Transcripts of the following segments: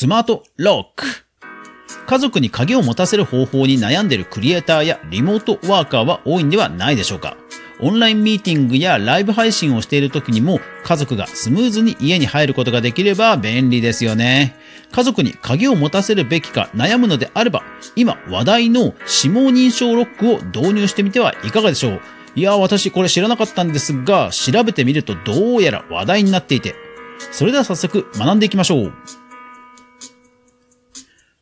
スマートロック。家族に鍵を持たせる方法に悩んでいるクリエイターやリモートワーカーは多いんではないでしょうか。オンラインミーティングやライブ配信をしている時にも家族がスムーズに家に入ることができれば便利ですよね。家族に鍵を持たせるべきか悩むのであれば、今話題の指紋認証ロックを導入してみてはいかがでしょういや、私これ知らなかったんですが、調べてみるとどうやら話題になっていて、それでは早速学んでいきましょう。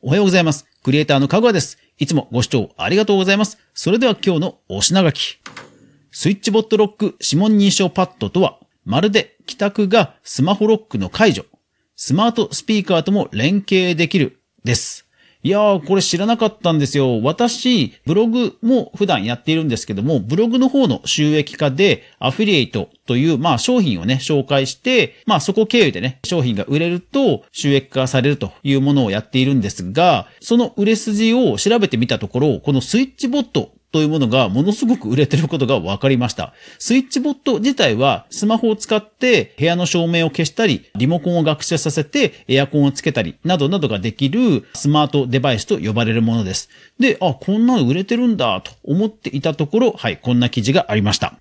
おはようございます。クリエイターのかぐわです。いつもご視聴ありがとうございます。それでは今日のお品書き。スイッチボットロック指紋認証パッドとは、まるで帰宅がスマホロックの解除、スマートスピーカーとも連携できるです。いやー、これ知らなかったんですよ。私、ブログも普段やっているんですけども、ブログの方の収益化で、アフィリエイトという、まあ商品をね、紹介して、まあそこ経由でね、商品が売れると収益化されるというものをやっているんですが、その売れ筋を調べてみたところ、このスイッチボットというものがものすごく売れてることが分かりました。スイッチボット自体はスマホを使って部屋の照明を消したり、リモコンを学習させてエアコンをつけたり、などなどができるスマートデバイスと呼ばれるものです。で、あ、こんなの売れてるんだと思っていたところ、はい、こんな記事がありました。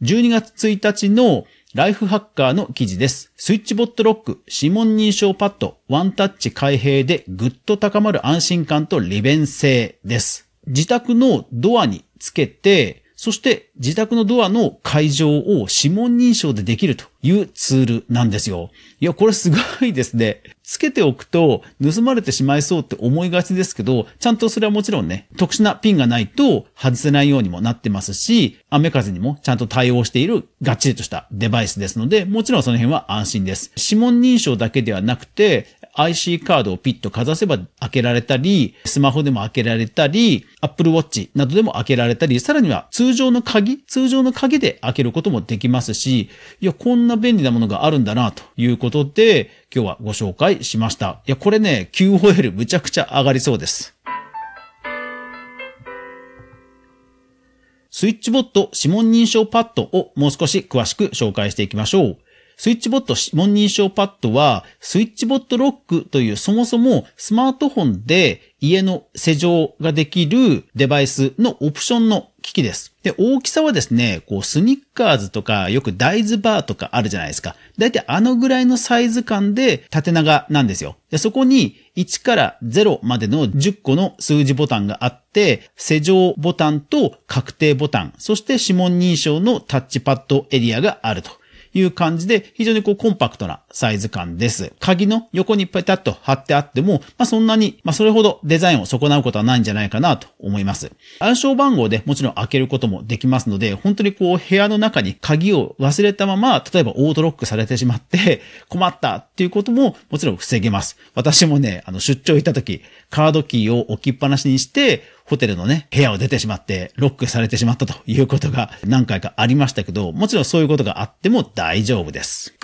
12月1日のライフハッカーの記事です。スイッチボットロック、指紋認証パッド、ワンタッチ開閉でぐっと高まる安心感と利便性です。自宅のドアにつけて、そして自宅のドアの解錠を指紋認証でできると。いうツールなんですよ。いや、これすごいですね。つけておくと盗まれてしまいそうって思いがちですけど、ちゃんとそれはもちろんね、特殊なピンがないと外せないようにもなってますし、雨風にもちゃんと対応しているがっちりとしたデバイスですので、もちろんその辺は安心です。指紋認証だけではなくて、IC カードをピッとかざせば開けられたり、スマホでも開けられたり、Apple Watch などでも開けられたり、さらには通常の鍵、通常の鍵で開けることもできますし、いや、こんな便利なものがあるんだな、ということで、今日はご紹介しました。いや、これね、QOL むちゃくちゃ上がりそうです。スイッチボット指紋認証パッドをもう少し詳しく紹介していきましょう。スイッチボット指紋認証パッドは、スイッチボットロックというそもそもスマートフォンで家の施錠ができるデバイスのオプションの機器です。で、大きさはですね、こう、スニッカーズとか、よく大豆バーとかあるじゃないですか。だいたいあのぐらいのサイズ感で縦長なんですよ。で、そこに1から0までの10個の数字ボタンがあって、施錠ボタンと確定ボタン、そして指紋認証のタッチパッドエリアがあると。いう感じで、非常にこうコンパクトなサイズ感です。鍵の横にペタッと貼ってあっても、まあそんなに、まあそれほどデザインを損なうことはないんじゃないかなと思います。暗証番号でもちろん開けることもできますので、本当にこう部屋の中に鍵を忘れたまま、例えばオートロックされてしまって 困ったっていうことももちろん防げます。私もね、あの出張行った時、カードキーを置きっぱなしにして、ホテルのね、部屋を出てしまって、ロックされてしまったということが何回かありましたけど、もちろんそういうことがあっても大丈夫です。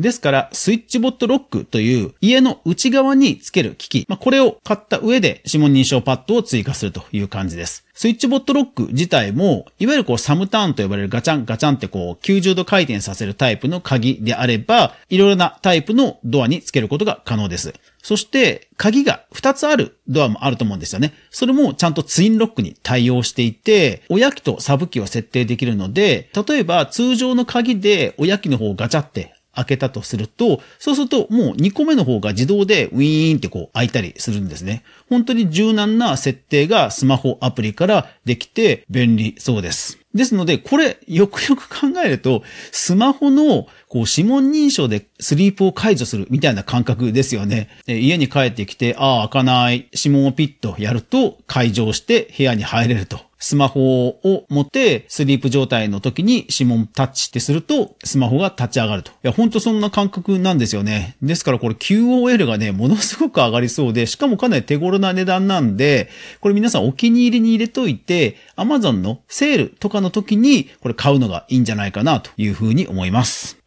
ですから、スイッチボットロックという家の内側につける機器、まあ、これを買った上で指紋認証パッドを追加するという感じです。スイッチボットロック自体も、いわゆるこうサムターンと呼ばれるガチャンガチャンってこう90度回転させるタイプの鍵であれば、いろいろなタイプのドアにつけることが可能です。そして、鍵が2つあるドアもあると思うんですよね。それもちゃんとツインロックに対応していて、親機とサブ機を設定できるので、例えば通常の鍵で親機の方をガチャって開けたとすると、そうするともう2個目の方が自動でウィーンってこう開いたりするんですね。本当に柔軟な設定がスマホアプリからできて便利そうです。ですので、これ、よくよく考えると、スマホの、こう、指紋認証でスリープを解除するみたいな感覚ですよね。家に帰ってきて、ああ、開かない、指紋をピッとやると、解錠して部屋に入れると。スマホを持ってスリープ状態の時に指紋タッチってするとスマホが立ち上がると。いや、ほんとそんな感覚なんですよね。ですからこれ QOL がね、ものすごく上がりそうで、しかもかなり手頃な値段なんで、これ皆さんお気に入りに入れといて、Amazon のセールとかの時にこれ買うのがいいんじゃないかなというふうに思います。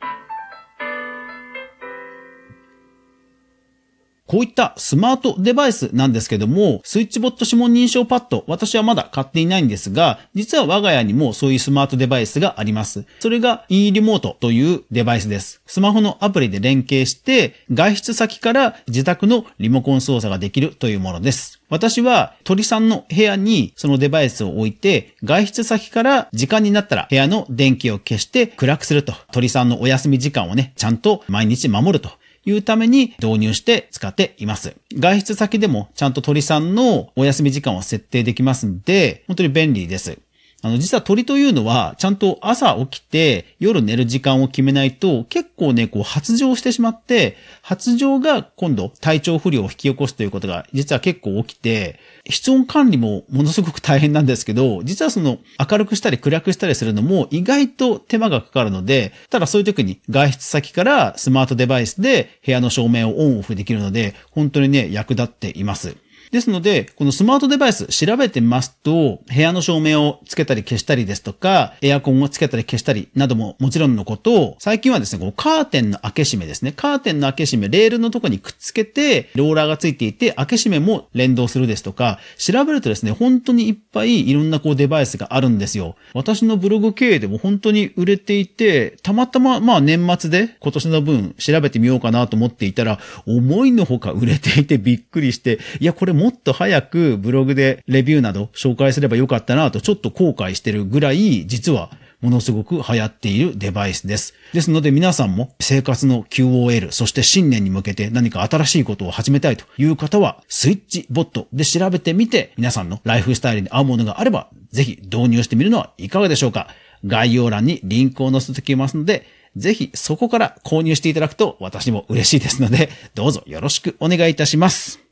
こういったスマートデバイスなんですけども、スイッチボット指紋認証パッド、私はまだ買っていないんですが、実は我が家にもそういうスマートデバイスがあります。それが e リモートというデバイスです。スマホのアプリで連携して、外出先から自宅のリモコン操作ができるというものです。私は鳥さんの部屋にそのデバイスを置いて、外出先から時間になったら部屋の電気を消して暗くすると。鳥さんのお休み時間をね、ちゃんと毎日守ると。いうために導入して使っています。外出先でもちゃんと鳥さんのお休み時間を設定できますんで、本当に便利です。あの、実は鳥というのは、ちゃんと朝起きて夜寝る時間を決めないと、結構ね、こう発情してしまって、発情が今度体調不良を引き起こすということが実は結構起きて、室温管理もものすごく大変なんですけど、実はその明るくしたり暗くしたりするのも意外と手間がかかるので、ただそういう時に外出先からスマートデバイスで部屋の照明をオンオフできるので、本当にね、役立っています。ですので、このスマートデバイス調べてますと、部屋の照明をつけたり消したりですとか、エアコンをつけたり消したりなどももちろんのことを、最近はですね、こうカーテンの開け閉めですね。カーテンの開け閉め、レールのとこにくっつけて、ローラーがついていて、開け閉めも連動するですとか、調べるとですね、本当にいっぱいいろんなこうデバイスがあるんですよ。私のブログ経営でも本当に売れていて、たまたままあ年末で今年の分調べてみようかなと思っていたら、思いのほか売れていてびっくりして、いや、これもっと早くブログでレビューなど紹介すればよかったなとちょっと後悔してるぐらい、実はものすごく流行っているデバイスです。ですので皆さんも生活の QOL、そして新年に向けて何か新しいことを始めたいという方は、スイッチボットで調べてみて、皆さんのライフスタイルに合うものがあれば、ぜひ導入してみるのはいかがでしょうか。概要欄にリンクを載せておきますので、ぜひそこから購入していただくと私も嬉しいですので、どうぞよろしくお願いいたします。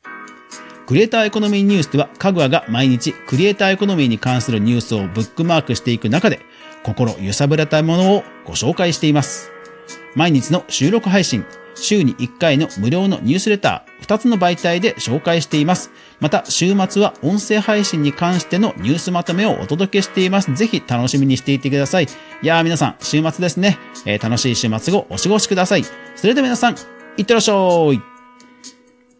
クリエイターエコノミーニュースでは、かぐわが毎日クリエイターエコノミーに関するニュースをブックマークしていく中で、心揺さぶられたものをご紹介しています。毎日の収録配信、週に1回の無料のニュースレター、2つの媒体で紹介しています。また、週末は音声配信に関してのニュースまとめをお届けしています。ぜひ楽しみにしていてください。いやー皆さん、週末ですね。えー、楽しい週末をお過ごしください。それでは皆さん、いってらっしゃい。